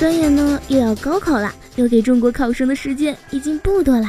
转眼呢又要高考了，留给中国考生的时间已经不多了。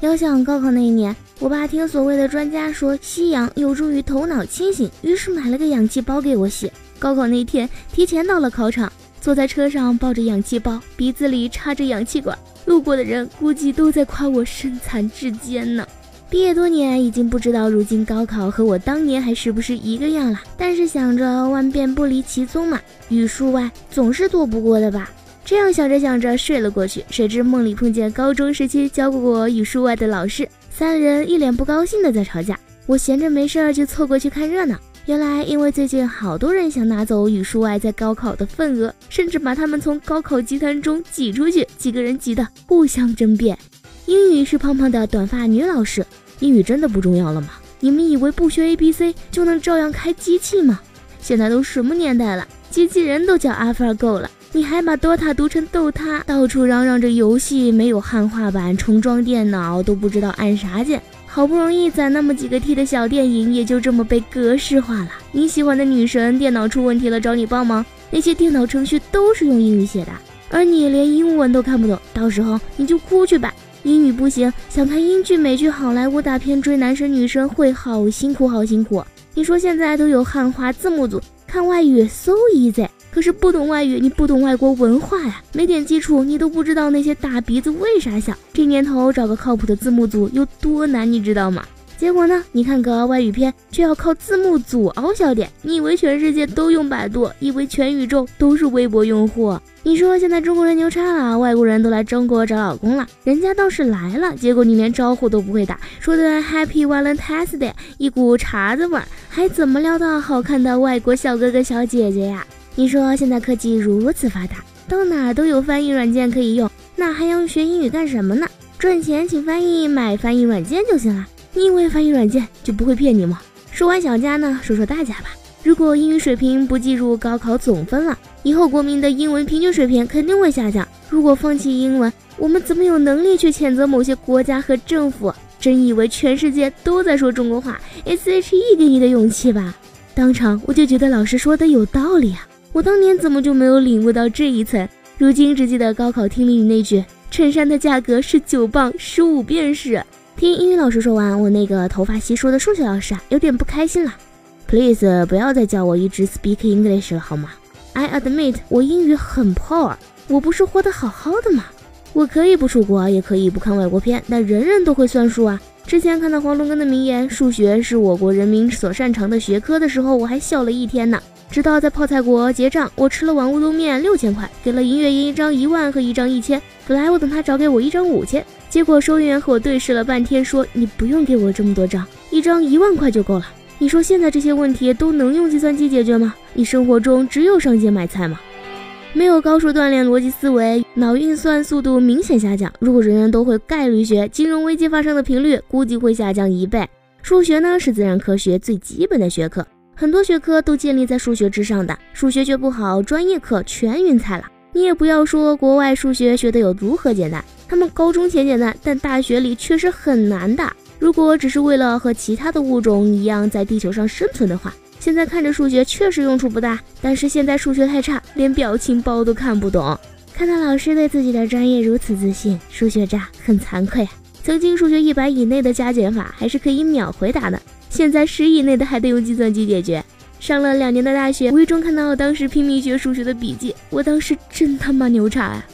遥想高考那一年，我爸听所谓的专家说吸氧有助于头脑清醒，于是买了个氧气包给我吸。高考那天提前到了考场，坐在车上抱着氧气包，鼻子里插着氧气管，路过的人估计都在夸我身残志坚呢。毕业多年，已经不知道如今高考和我当年还是不是一个样了。但是想着万变不离其宗嘛，语数外总是躲不过的吧。这样想着想着睡了过去，谁知梦里碰见高中时期教过我语数外的老师，三人一脸不高兴的在吵架。我闲着没事儿就凑过去看热闹。原来因为最近好多人想拿走语数外在高考的份额，甚至把他们从高考集团中挤出去，几个人急得互相争辩。英语是胖胖的短发女老师。英语真的不重要了吗？你们以为不学 A B C 就能照样开机器吗？现在都什么年代了，机器人都叫 AlphaGo 了，你还把 Dota 读成豆塔，到处嚷嚷着游戏没有汉化版，重装电脑都不知道按啥键，好不容易攒那么几个 T 的小电影，也就这么被格式化了。你喜欢的女神电脑出问题了找你帮忙，那些电脑程序都是用英语写的，而你连英文都看不懂，到时候你就哭去吧。英语不行，想看英剧、美剧、好莱坞大片追男神女神会好辛苦，好辛苦。你说现在都有汉化字幕组，看外语 so easy，可是不懂外语，你不懂外国文化呀，没点基础，你都不知道那些大鼻子为啥笑。这年头找个靠谱的字幕组有多难，你知道吗？结果呢？你看个外语片，却要靠字幕组凹笑点。你以为全世界都用百度，以为全宇宙都是微博用户？你说现在中国人牛叉了，外国人都来中国找老公了，人家倒是来了，结果你连招呼都不会打，说的 Happy Valentine's Day，一股碴子味儿，还怎么撩到好看的外国小哥哥小姐姐呀？你说现在科技如此发达，到哪都有翻译软件可以用，那还要学英语干什么呢？赚钱请翻译，买翻译软件就行了。你以为翻译软件就不会骗你吗？说完小家呢，说说大家吧。如果英语水平不计入高考总分了，以后国民的英文平均水平肯定会下降。如果放弃英文，我们怎么有能力去谴责某些国家和政府？真以为全世界都在说中国话？S H E 给你的勇气吧！当场我就觉得老师说的有道理啊！我当年怎么就没有领悟到这一层？如今只记得高考听力语那句：衬衫的价格是九磅，十五便士。听英语老师说完，我那个头发稀疏的数学老师啊，有点不开心了。Please 不要再叫我一直 speak English 了好吗？I admit 我英语很 poor，我不是活得好好的吗？我可以不出国，也可以不看外国片，但人人都会算数啊。之前看到黄龙根的名言“数学是我国人民所擅长的学科”的时候，我还笑了一天呢。直到在泡菜国结账，我吃了碗乌冬面六千块，给了营业员一张一万和一张一千，本来我等他找给我一张五千，结果收银员和我对视了半天，说你不用给我这么多张，一张一万块就够了。你说现在这些问题都能用计算机解决吗？你生活中只有上街买菜吗？没有高数锻炼逻辑思维，脑运算速度明显下降。如果人人都会概率学，金融危机发生的频率估计会下降一倍。数学呢是自然科学最基本的学科，很多学科都建立在数学之上的。数学学不好，专业课全晕菜了。你也不要说国外数学学的有如何简单，他们高中前简单，但大学里确实很难的。如果只是为了和其他的物种一样在地球上生存的话，现在看着数学确实用处不大。但是现在数学太差，连表情包都看不懂。看到老师对自己的专业如此自信，数学渣很惭愧。曾经数学一百以内的加减法还是可以秒回答的，现在十以内的还得用计算机解决。上了两年的大学，无意中看到当时拼命学数学的笔记，我当时真他妈牛叉啊！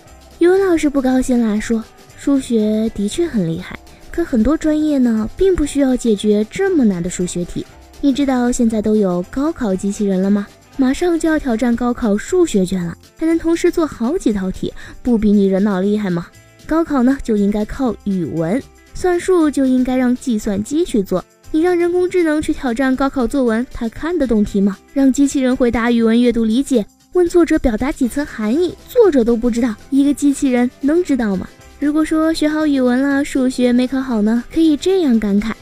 语文老师不高兴啦，说数学的确很厉害。可很多专业呢，并不需要解决这么难的数学题。你知道现在都有高考机器人了吗？马上就要挑战高考数学卷了，还能同时做好几道题，不比你人脑厉害吗？高考呢就应该靠语文，算术就应该让计算机去做。你让人工智能去挑战高考作文，它看得懂题吗？让机器人回答语文阅读理解，问作者表达几层含义，作者都不知道，一个机器人能知道吗？如果说学好语文了，数学没考好呢，可以这样感慨：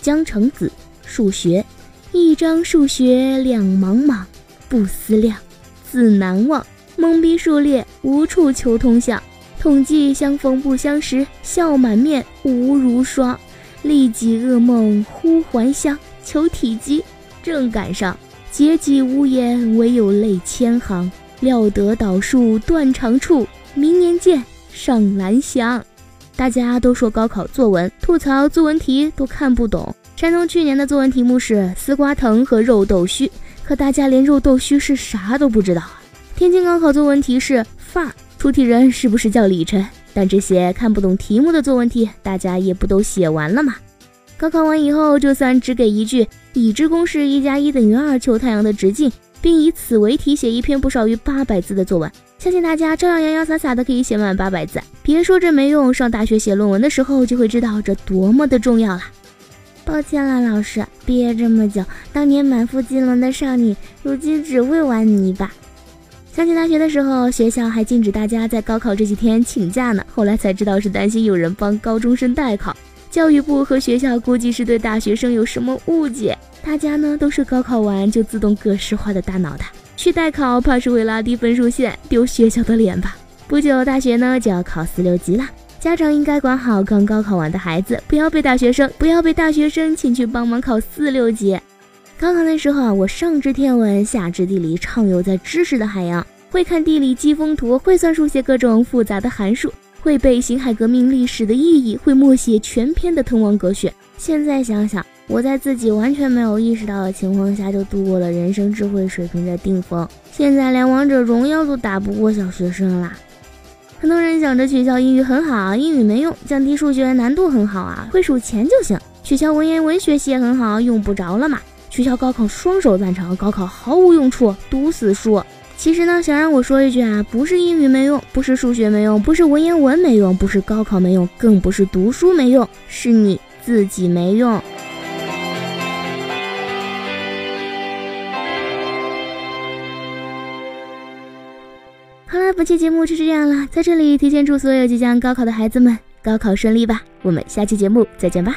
江城子，数学，一张数学两茫茫，不思量，自难忘，懵逼数列，无处求通晓。统计相逢不相识，笑满面无如霜。历几噩梦忽还乡，求体积正赶上。结己无言，唯有泪千行。料得倒数断肠处，明年见上蓝翔。大家都说高考作文吐槽作文题都看不懂。山东去年的作文题目是丝瓜藤和肉豆须，可大家连肉豆须是啥都不知道啊。天津高考作文题是范儿。出题人是不是叫李晨？但这些看不懂题目的作文题，大家也不都写完了吗？高考完以后，就算只给一句已知公式一加一等于二求太阳的直径，并以此为题写一篇不少于八百字的作文，相信大家照样洋洋洒洒的可以写满八百字。别说这没用，上大学写论文的时候就会知道这多么的重要了。抱歉了，老师，毕业这么久，当年满腹经纶的少女，如今只会玩泥巴。想起大学的时候，学校还禁止大家在高考这几天请假呢。后来才知道是担心有人帮高中生代考。教育部和学校估计是对大学生有什么误解，大家呢都是高考完就自动格式化的大脑袋，去代考怕是为拉低分数线，丢学校的脸吧。不久大学呢就要考四六级了，家长应该管好刚高考完的孩子，不要被大学生不要被大学生请去帮忙考四六级。高考那时候啊，我上知天文，下知地理，畅游在知识的海洋，会看地理机风图，会算数学各种复杂的函数，会背辛亥革命历史的意义，会默写全篇的滕王阁序。现在想想，我在自己完全没有意识到的情况下，就度过了人生智慧水平的顶峰。现在连王者荣耀都打不过小学生啦。很多人想着取消英语很好，英语没用，降低数学难度很好啊，会数钱就行。取消文言文学习也很好，用不着了嘛。取消高考，双手赞成。高考毫无用处，读死书。其实呢，想让我说一句啊，不是英语没用，不是数学没用，不是文言文没用，不是高考没用，更不是读书没用，是你自己没用。好了，本期节目就是这样了，在这里提前祝所有即将高考的孩子们高考顺利吧。我们下期节目再见吧。